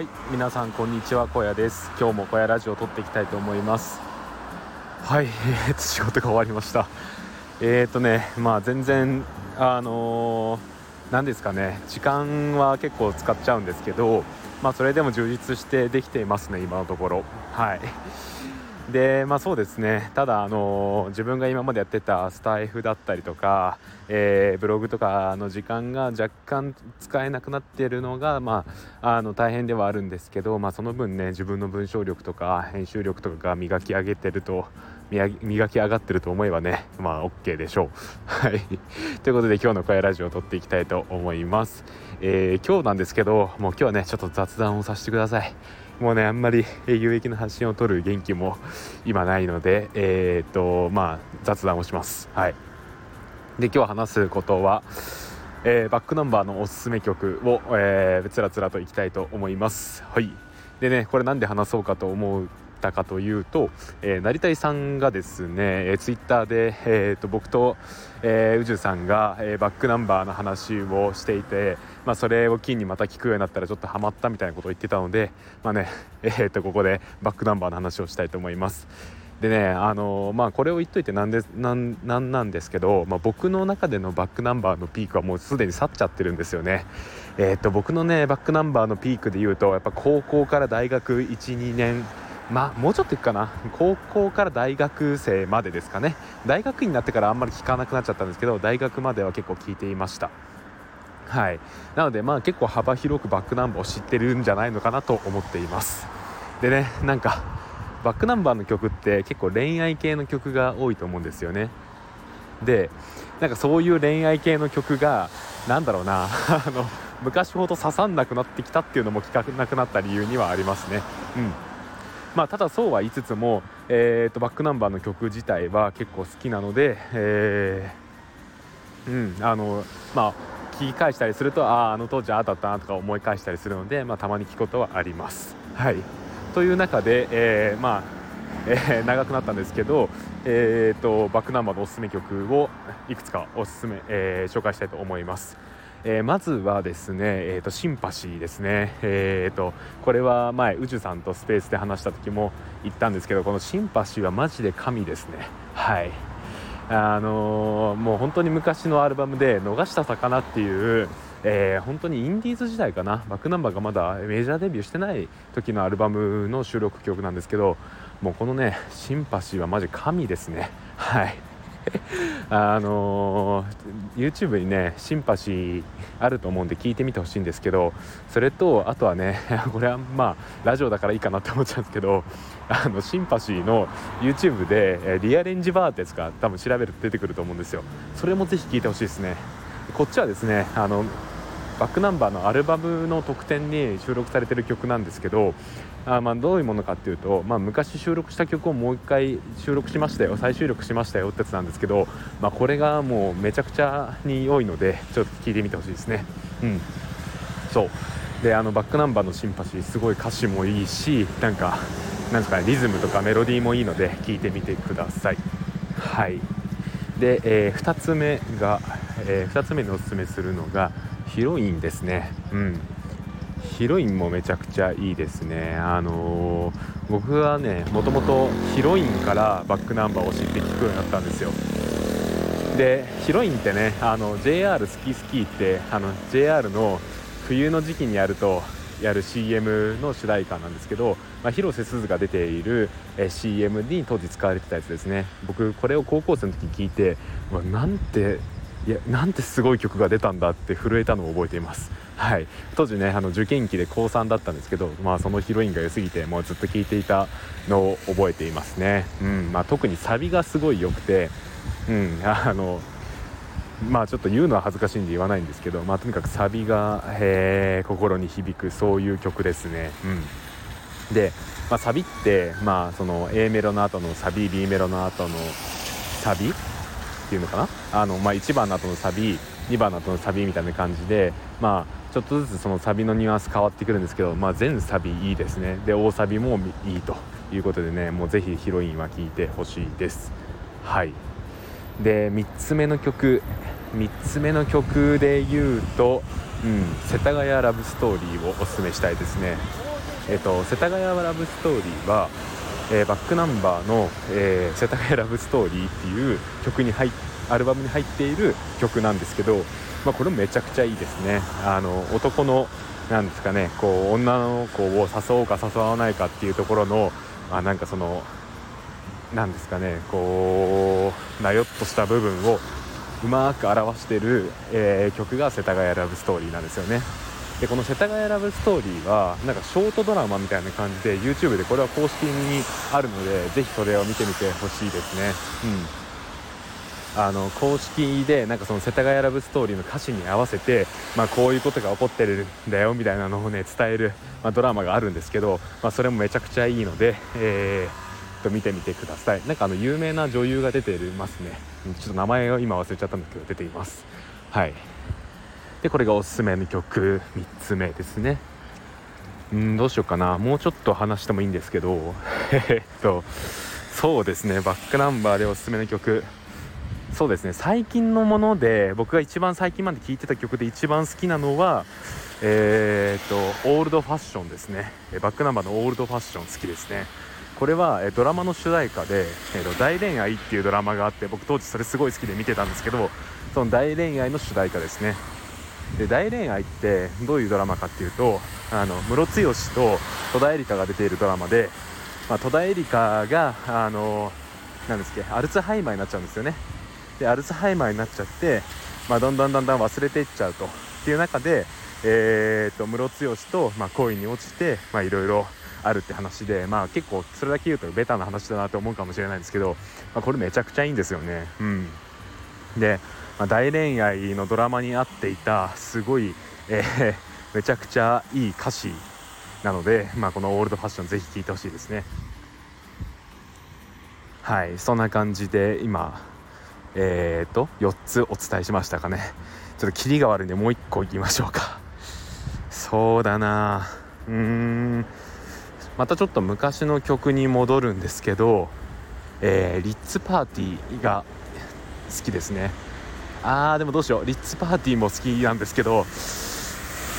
はい皆さんこんにちは小屋です。今日も小屋ラジオを撮っていきたいと思います。はい、えー、と仕事が終わりました。えっ、ー、とねまあ全然あの何、ー、ですかね時間は結構使っちゃうんですけどまあそれでも充実してできていますね今のところ。はい。でまあそうですね。ただあの自分が今までやってたスタイフだったりとか、えー、ブログとかの時間が若干使えなくなっているのがまああの大変ではあるんですけどまあその分ね自分の文章力とか編集力とかが磨き上げてると磨き上がってると思えばねまあ OK でしょう。はい。ということで今日の声ラジオを撮っていきたいと思います、えー、今日なんですけどもう今日はねちょっと雑談をさせてください。もうねあんまり有益な発信を取る元気も今ないのでえー、っとまあ雑談をします。はい。で今日話すことはえー、バックナンバーのおすすめ曲を、えー、つらつらといきたいと思います。はい。でねこれなんで話そうかと思ったかというと、えー、成田さんがですね、えー、ツイッターで、えーと、僕と、えー、宇宙さんが、えー、バックナンバーの話をしていて、まあ、それを機にまた聞くようになったらちょっとハマったみたいなことを言ってたので、まあね えーと、ここでバックナンバーの話をしたいと思います。でねあのまあこれを言っといてなんでなんなんなんですけど、まあ、僕の中でのバックナンバーのピークはもうすでに去っちゃってるんですよね。えーと僕のねバックナンバーのピークで言うとやっぱ高校から大学12年まあもうちょっといくかな。高校から大学生までですかね。大学院になってからあんまり聞かなくなっちゃったんですけど大学までは結構聞いていました。はい。なのでまあ結構幅広くバックナンバーを知ってるんじゃないのかなと思っています。でねなんかバックナンバーの曲って結構恋愛系の曲が多いと思うんですよね。でなんかそういう恋愛系の曲がなんだろうな。あの昔ほど刺さんなくなってきたっていうのも聞かなくなった理由にはありますね。うん。まあ、ただそうは言いつつも、えーと、バックナンバーの曲自体は結構好きなので、えー、うんあのまあ聞き返したりするとあああの当時ああだったなとか思い返したりするので、まあ、たまに聞くことはあります。はい、という中で、えー、まあえー、長くなったんですけど、えーと、とバックナンバーのおすすめ曲をいくつかおすすめ、えー、紹介したいと思います。えー、まずはですね、えーと、シンパシーですね、えーと、これは前宇宙さんとスペースで話した時も言ったんですけどこのシンパシーはマジで神ですね。はい。あのー、もう本当に昔のアルバムで「逃した魚」っていうえー、本当にインディーズ時代かな。バックナンバーがまだメジャーデビューしてない時のアルバムの収録曲なんですけどもうこのねシンパシーはマジ神ですね。はい。あの、YouTube にねシンパシーあると思うんで聞いてみてほしいんですけどそれとあとはね これはまあラジオだからいいかなって思っちゃうんですけどあのシンパシーの YouTube でリアレンジバーってやつか多分調べると出てくると思うんですよ。それもぜひ聞いてほしいですね。こっちはですねあのバックナンバーのアルバムの特典に収録されてる曲なんですけどあまあどういうものかっていうと、まあ、昔収録した曲をもう一回収録しましたよ。再収録しましたよってやつなんですけど、まあ、これがもうめちゃくちゃに良いのでちょっと聞いてみてほしいですね。うん。そう。であのバックナンバーのシンパシーすごい歌詞もいいしなんかなんですかねリズムとかメロディーもいいので聞いてみてください。はい。で、えー、2つ目が、えー、2つ目におすすめするのがヒロインですね。うん。ヒロインもめちゃくちゃいいですね。あのー、僕はねもともとヒロインからバックナンバーを知って聞くようになったんですよ。でヒロインってねあの JR 好き好きってあの JR の冬の時期にやるとやる CM の主題歌なんですけど、まあ、広瀬すずが出ている、え CM に当時使われてたやつですね。僕これを高校生の時に聞いてなんていやなんてすごい曲が出たんだって震えたのを覚えています。はい。当時ねあの受験期で高3だったんですけどまあそのヒロインが良すぎてもうずっと聴いていたのを覚えていますね。うん。まあ、特にサビがすごい良くてうん。あのまあちょっと言うのは恥ずかしいんで言わないんですけど、まあ、とにかくサビが、え、心に響くそういう曲ですね。うん、で、まあ、サビって、まあ、その A メロの後のサビ B メロの後のサビっていうのかな？あの、まあ、1番の後のサビ2番の後のサビみたいな感じで、まあ、ちょっとずつそのサビのニュアンス変わってくるんですけど、まあ、全サビいいですね。で大サビもいいということでねもうぜひヒロインは聴いてほしいです。はい。で3つ目の曲。3つ目の曲で言うと、うん、世田谷ラブストーリーをおすすめしたいですね。えーと、世田谷ラブストーリーは、えー、バックナンバーの、えー、世田谷ラブストーリーっていう曲に入アルバムに入っている曲なんですけど、まあ、これもめちゃくちゃいいですね。あの男のなんですかねこう女の子を誘おうか誘わないかっていうところの、まあ、なんかそのなんですかねこうなよっとした部分をうまく表してる、えー、曲が世田谷ラブストーリーなんですよね。でこの世田谷ラブストーリーはなんかショートドラマみたいな感じで YouTube でこれは公式にあるのでぜひそれを見てみてほしいですね。うん。あの公式でなんかその世田谷ラブストーリーの歌詞に合わせて、まあ、こういうことが起こってるんだよみたいなのをね伝える、まあ、ドラマがあるんですけど、まあ、それもめちゃくちゃいいので、えー、と見てみてください。なんかあの有名な女優が出ていますね。ちょっと名前を今忘れちゃったんですけど出ています。はい。でこれがおすすめの曲3つ目ですね。うんどうしようかな。もうちょっと話してもいいんですけど。えっとそうですね。バックナンバーでおすすめの曲。そうですね。最近のもので僕が一番最近まで聴いてた曲で一番好きなのはえー、っとオールドファッションですね。バックナンバーのオールドファッション好きですね。これはドラマの主題歌で「大恋愛」っていうドラマがあって僕当時それすごい好きで見てたんですけどその大恋愛の主題歌ですね。で大恋愛ってどういうドラマかっていうとあのムロツヨシと戸田恵梨香が出ているドラマで、まあ、戸田恵梨香があのなんですっけアルツハイマーになっちゃうんですよね。でアルツハイマーになっちゃって、まあ、どんどんだんだん忘れていっちゃうと。っていう中で、えーと、ムロツヨシと、まあ、恋に落ちていろいろあるって話で、まあ、結構それだけ言うとベタな話だなと思うかもしれないんですけど、まあ、これめちゃくちゃいいんですよね。うん、で、まあ、大恋愛のドラマに合っていたすごい、えー、めちゃくちゃいい歌詞なので、まあ、このオールドファッションぜひ聴いてほしいですね。はいそんな感じで今えーと、4つお伝えしましたかね。ちょっとキリが悪いんでもう1個いきましょうか。そうだな。うーん。またちょっと昔の曲に戻るんですけど、えー、リッツパーティーが好きですね。あーでもどうしよう。リッツパーティーも好きなんですけどう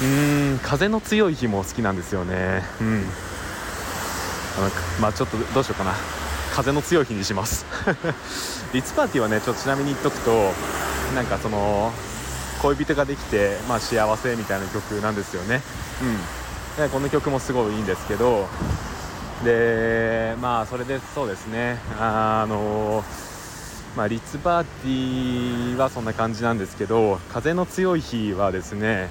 ーん風の強い日も好きなんですよね。うん。あのまあちょっとどうしようかな。風の強い日にします。リッツパーティーはねちょっとちなみに言っとくとなんかその恋人ができて、まあ、幸せみたいな曲なんですよね。うん。でこの曲もすごいいいんですけど。でまあそれでそうですね。あのまあ、リッツパーティーはそんな感じなんですけど風の強い日はですね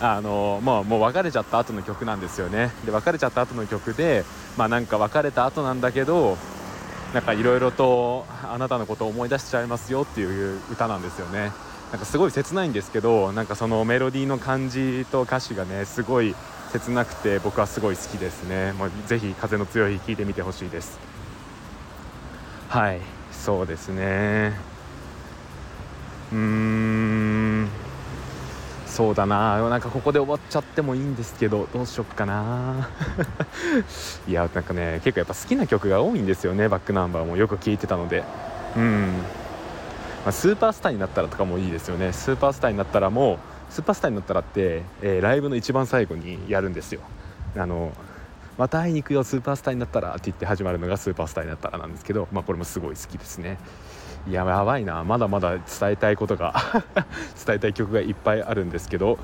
あのもうもう別れちゃった後の曲なんですよね。で別れちゃった後の曲でまあなんか別れた後なんだけどなんかいろいろとあなたのことを思い出しちゃいますよっていう歌なんですよね。なんかすごい切ないんですけどなんかそのメロディーの感じと歌詞がねすごい切なくて僕はすごい好きですね。もうぜひ風の強い日聴いてみてほしいです。はい。そうですね。うーん。そうだな。なんかここで終わっちゃってもいいんですけどどうしよっかな。いやなんかね結構やっぱ好きな曲が多いんですよねバックナンバーもよく聴いてたので。うん、まあ、スーパースターになったらとかもいいですよね。スーパースターになったらもうスーパースターになったらって、えー、ライブの一番最後にやるんですよ。あのまた会いに行くよスーパースターになったらって言って始まるのがスーパースターになったらなんですけど、まあ、これもすごい好きですね。いややばいな。まだまだ伝えたいことが 伝えたい曲がいっぱいあるんですけど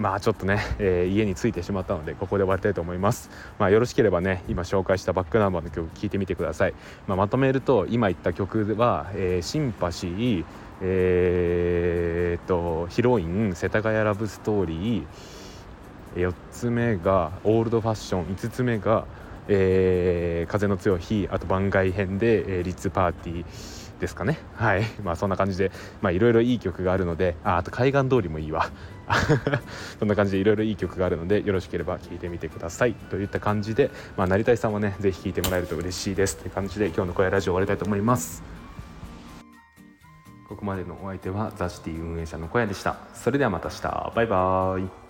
まあちょっとね、えー、家に着いてしまったのでここで終わりたいと思います、まあ、よろしければね今紹介したバックナンバーの曲聴いてみてください、まあ、まとめると今言った曲は、えー、シンパシーえー、っとヒロイン世田谷ラブストーリー4つ目がオールドファッション5つ目が、えー、風の強い日あと番外編で、えー、リッツパーティーですかね。はい。まあそんな感じでいろいろいい曲があるのでああと海岸通りもいいわ。そんな感じでいろいろいい曲があるのでよろしければ聴いてみてください。といった感じで、まあ、成田さんはねぜひ聴いてもらえると嬉しいです。という感じで今日の声ラジオ終わりたいと思います。ここまでのお相手はザ・シティ運営者の小屋でした。それではまた明日。バイバーイ。